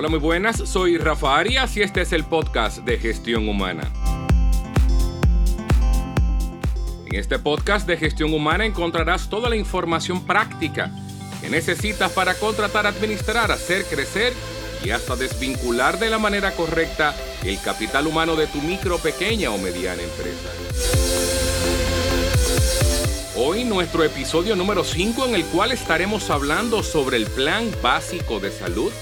Hola, muy buenas. Soy Rafa Arias y este es el podcast de Gestión Humana. En este podcast de Gestión Humana encontrarás toda la información práctica que necesitas para contratar, administrar, hacer crecer y hasta desvincular de la manera correcta el capital humano de tu micro, pequeña o mediana empresa. Hoy nuestro episodio número 5 en el cual estaremos hablando sobre el plan básico de salud.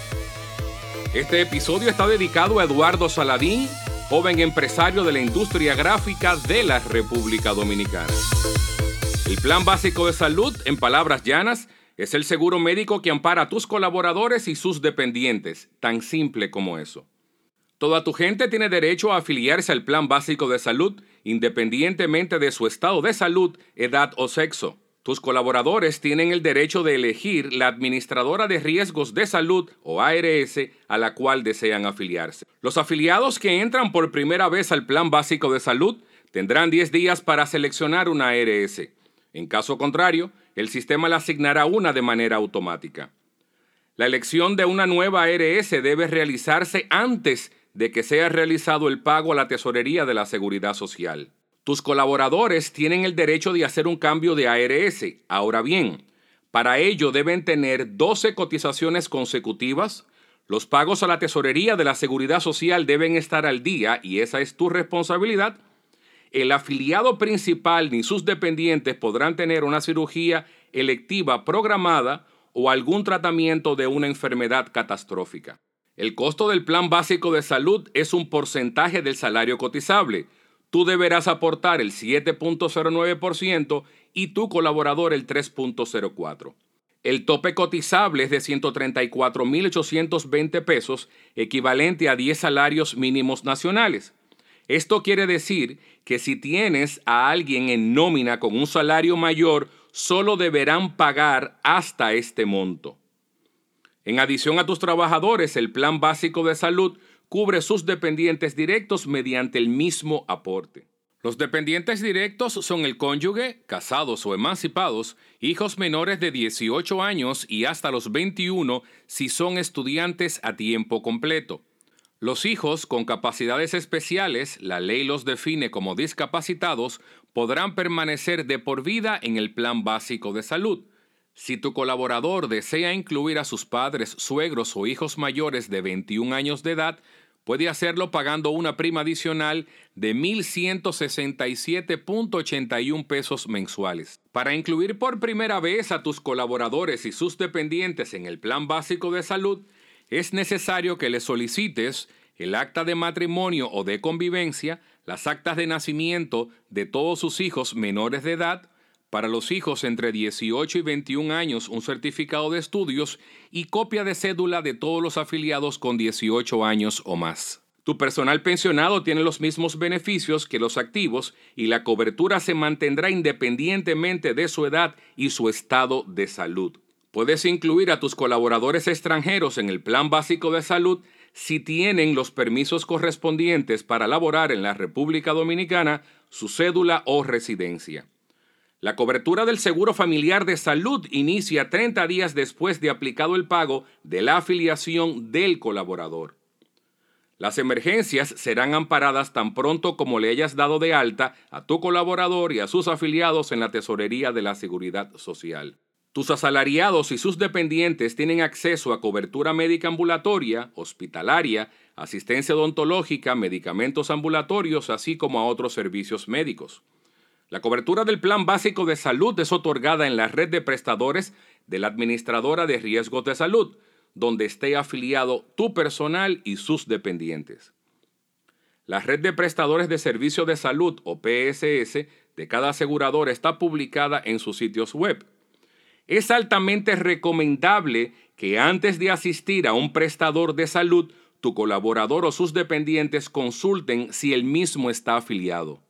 Este episodio está dedicado a Eduardo Saladín, joven empresario de la industria gráfica de la República Dominicana. El plan básico de salud, en palabras llanas, es el seguro médico que ampara a tus colaboradores y sus dependientes, tan simple como eso. Toda tu gente tiene derecho a afiliarse al plan básico de salud, independientemente de su estado de salud, edad o sexo. Tus colaboradores tienen el derecho de elegir la administradora de riesgos de salud o ARS a la cual desean afiliarse. Los afiliados que entran por primera vez al plan básico de salud tendrán 10 días para seleccionar una ARS. En caso contrario, el sistema le asignará una de manera automática. La elección de una nueva ARS debe realizarse antes de que sea realizado el pago a la tesorería de la seguridad social. Tus colaboradores tienen el derecho de hacer un cambio de ARS. Ahora bien, para ello deben tener 12 cotizaciones consecutivas, los pagos a la tesorería de la seguridad social deben estar al día y esa es tu responsabilidad el afiliado principal ni sus dependientes podrán tener una cirugía electiva programada o algún tratamiento de una enfermedad catastrófica. El costo del plan básico de salud es un porcentaje del salario cotizable. Tú deberás aportar el 7.09% y tu colaborador el 3.04%. El tope cotizable es de 134.820 pesos, equivalente a 10 salarios mínimos nacionales. Esto quiere decir que si tienes a alguien en nómina con un salario mayor, solo deberán pagar hasta este monto. En adición a tus trabajadores, el plan básico de salud cubre sus dependientes directos mediante el mismo aporte. Los dependientes directos son el cónyuge, casados o emancipados, hijos menores de 18 años y hasta los 21 si son estudiantes a tiempo completo. Los hijos con capacidades especiales, la ley los define como discapacitados, podrán permanecer de por vida en el plan básico de salud. Si tu colaborador desea incluir a sus padres, suegros o hijos mayores de 21 años de edad, puede hacerlo pagando una prima adicional de 1.167.81 pesos mensuales. Para incluir por primera vez a tus colaboradores y sus dependientes en el plan básico de salud, es necesario que le solicites el acta de matrimonio o de convivencia, las actas de nacimiento de todos sus hijos menores de edad, para los hijos entre 18 y 21 años un certificado de estudios y copia de cédula de todos los afiliados con 18 años o más. Tu personal pensionado tiene los mismos beneficios que los activos y la cobertura se mantendrá independientemente de su edad y su estado de salud. Puedes incluir a tus colaboradores extranjeros en el plan básico de salud si tienen los permisos correspondientes para laborar en la República Dominicana, su cédula o residencia. La cobertura del seguro familiar de salud inicia 30 días después de aplicado el pago de la afiliación del colaborador. Las emergencias serán amparadas tan pronto como le hayas dado de alta a tu colaborador y a sus afiliados en la Tesorería de la Seguridad Social. Tus asalariados y sus dependientes tienen acceso a cobertura médica ambulatoria, hospitalaria, asistencia odontológica, medicamentos ambulatorios, así como a otros servicios médicos. La cobertura del Plan Básico de Salud es otorgada en la red de prestadores de la Administradora de Riesgos de Salud, donde esté afiliado tu personal y sus dependientes. La red de prestadores de servicios de salud o PSS de cada asegurador está publicada en sus sitios web. Es altamente recomendable que antes de asistir a un prestador de salud, tu colaborador o sus dependientes consulten si el mismo está afiliado.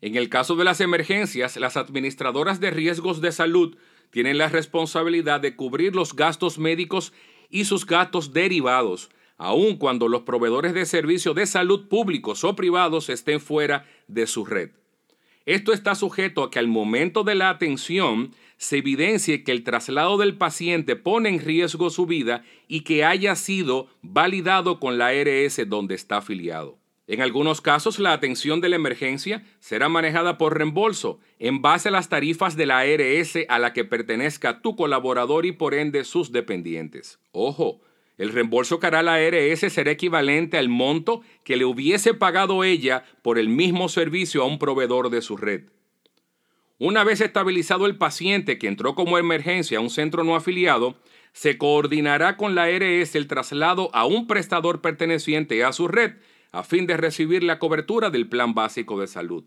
En el caso de las emergencias, las administradoras de riesgos de salud tienen la responsabilidad de cubrir los gastos médicos y sus gastos derivados, aun cuando los proveedores de servicios de salud públicos o privados estén fuera de su red. Esto está sujeto a que al momento de la atención se evidencie que el traslado del paciente pone en riesgo su vida y que haya sido validado con la ARS donde está afiliado. En algunos casos, la atención de la emergencia será manejada por reembolso en base a las tarifas de la ARS a la que pertenezca tu colaborador y por ende sus dependientes. Ojo, el reembolso que hará la ARS será equivalente al monto que le hubiese pagado ella por el mismo servicio a un proveedor de su red. Una vez estabilizado el paciente que entró como emergencia a un centro no afiliado, se coordinará con la ARS el traslado a un prestador perteneciente a su red a fin de recibir la cobertura del Plan Básico de Salud.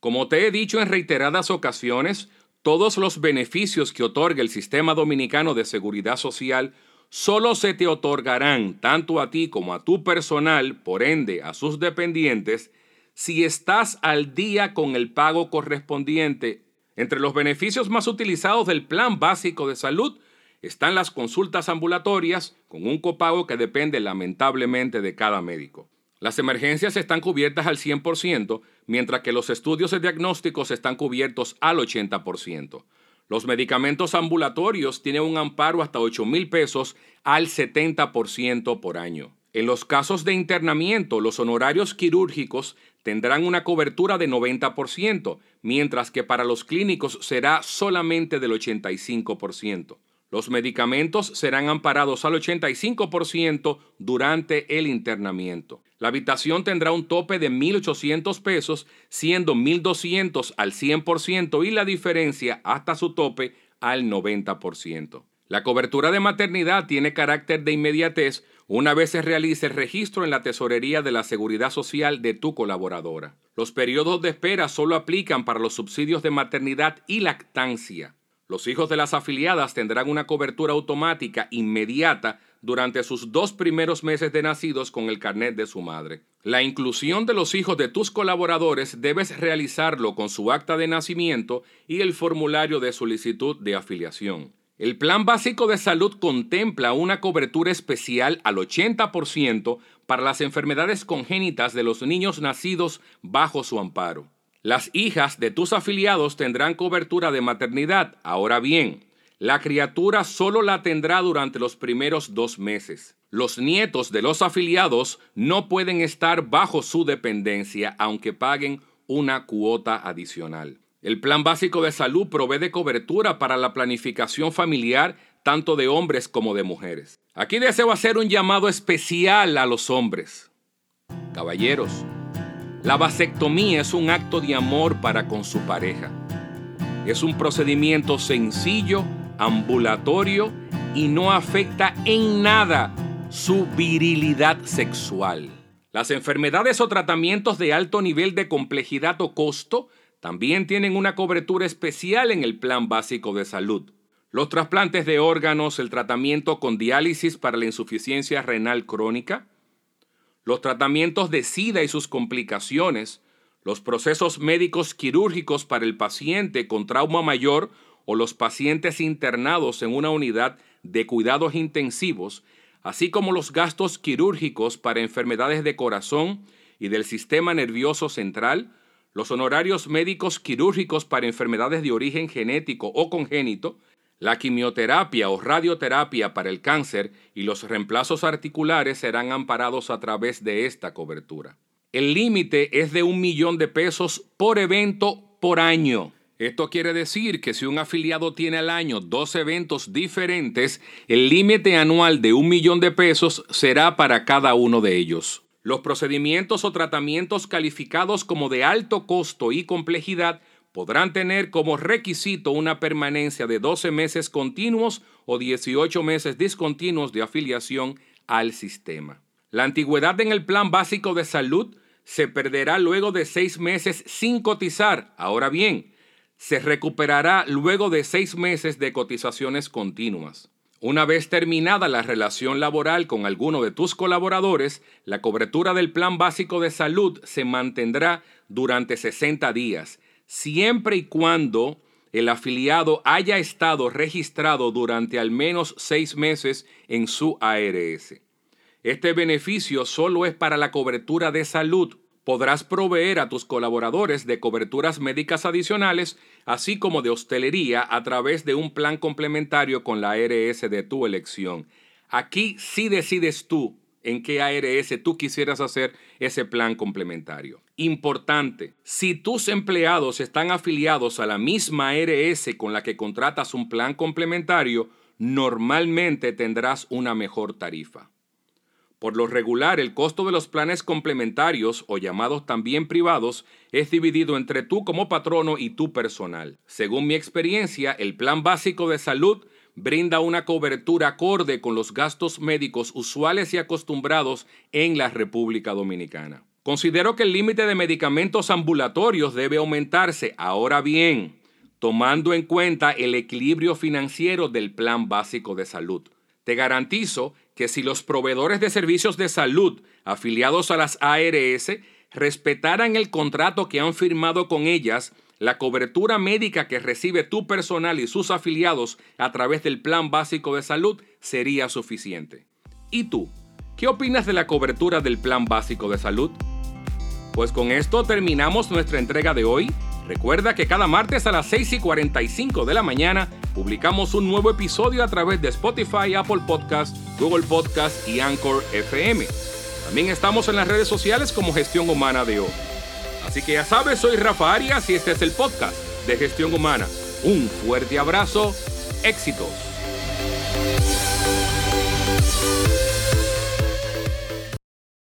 Como te he dicho en reiteradas ocasiones, todos los beneficios que otorga el Sistema Dominicano de Seguridad Social solo se te otorgarán tanto a ti como a tu personal, por ende a sus dependientes, si estás al día con el pago correspondiente. Entre los beneficios más utilizados del Plan Básico de Salud están las consultas ambulatorias con un copago que depende lamentablemente de cada médico. Las emergencias están cubiertas al 100%, mientras que los estudios de diagnósticos están cubiertos al 80%. Los medicamentos ambulatorios tienen un amparo hasta 8 mil pesos al 70% por año. En los casos de internamiento, los honorarios quirúrgicos tendrán una cobertura de 90%, mientras que para los clínicos será solamente del 85%. Los medicamentos serán amparados al 85% durante el internamiento. La habitación tendrá un tope de 1.800 pesos, siendo 1.200 al 100% y la diferencia hasta su tope al 90%. La cobertura de maternidad tiene carácter de inmediatez una vez se realice el registro en la tesorería de la seguridad social de tu colaboradora. Los periodos de espera solo aplican para los subsidios de maternidad y lactancia. Los hijos de las afiliadas tendrán una cobertura automática inmediata durante sus dos primeros meses de nacidos con el carnet de su madre. La inclusión de los hijos de tus colaboradores debes realizarlo con su acta de nacimiento y el formulario de solicitud de afiliación. El Plan Básico de Salud contempla una cobertura especial al 80% para las enfermedades congénitas de los niños nacidos bajo su amparo. Las hijas de tus afiliados tendrán cobertura de maternidad. Ahora bien, la criatura solo la tendrá durante los primeros dos meses. Los nietos de los afiliados no pueden estar bajo su dependencia aunque paguen una cuota adicional. El Plan Básico de Salud provee de cobertura para la planificación familiar tanto de hombres como de mujeres. Aquí deseo hacer un llamado especial a los hombres. Caballeros, la vasectomía es un acto de amor para con su pareja. Es un procedimiento sencillo, ambulatorio y no afecta en nada su virilidad sexual. Las enfermedades o tratamientos de alto nivel de complejidad o costo también tienen una cobertura especial en el Plan Básico de Salud. Los trasplantes de órganos, el tratamiento con diálisis para la insuficiencia renal crónica, los tratamientos de SIDA y sus complicaciones, los procesos médicos quirúrgicos para el paciente con trauma mayor o los pacientes internados en una unidad de cuidados intensivos, así como los gastos quirúrgicos para enfermedades de corazón y del sistema nervioso central, los honorarios médicos quirúrgicos para enfermedades de origen genético o congénito, la quimioterapia o radioterapia para el cáncer y los reemplazos articulares serán amparados a través de esta cobertura. El límite es de un millón de pesos por evento por año. Esto quiere decir que si un afiliado tiene al año dos eventos diferentes, el límite anual de un millón de pesos será para cada uno de ellos. Los procedimientos o tratamientos calificados como de alto costo y complejidad podrán tener como requisito una permanencia de 12 meses continuos o 18 meses discontinuos de afiliación al sistema. La antigüedad en el plan básico de salud se perderá luego de seis meses sin cotizar. Ahora bien, se recuperará luego de seis meses de cotizaciones continuas. Una vez terminada la relación laboral con alguno de tus colaboradores, la cobertura del plan básico de salud se mantendrá durante 60 días siempre y cuando el afiliado haya estado registrado durante al menos seis meses en su ARS. Este beneficio solo es para la cobertura de salud. podrás proveer a tus colaboradores de coberturas médicas adicionales, así como de hostelería a través de un plan complementario con la ARS de tu elección. Aquí sí decides tú en qué ARS tú quisieras hacer ese plan complementario. Importante, si tus empleados están afiliados a la misma ARS con la que contratas un plan complementario, normalmente tendrás una mejor tarifa. Por lo regular, el costo de los planes complementarios o llamados también privados es dividido entre tú como patrono y tu personal. Según mi experiencia, el plan básico de salud brinda una cobertura acorde con los gastos médicos usuales y acostumbrados en la República Dominicana. Considero que el límite de medicamentos ambulatorios debe aumentarse. Ahora bien, tomando en cuenta el equilibrio financiero del plan básico de salud. Te garantizo que si los proveedores de servicios de salud afiliados a las ARS respetaran el contrato que han firmado con ellas, la cobertura médica que recibe tu personal y sus afiliados a través del plan básico de salud sería suficiente. ¿Y tú? ¿Qué opinas de la cobertura del plan básico de salud? Pues con esto terminamos nuestra entrega de hoy. Recuerda que cada martes a las 6 y 45 de la mañana publicamos un nuevo episodio a través de Spotify, Apple Podcast, Google Podcast y Anchor FM. También estamos en las redes sociales como Gestión Humana de hoy. Así que ya sabes, soy Rafa Arias y este es el podcast de Gestión Humana. Un fuerte abrazo, éxitos.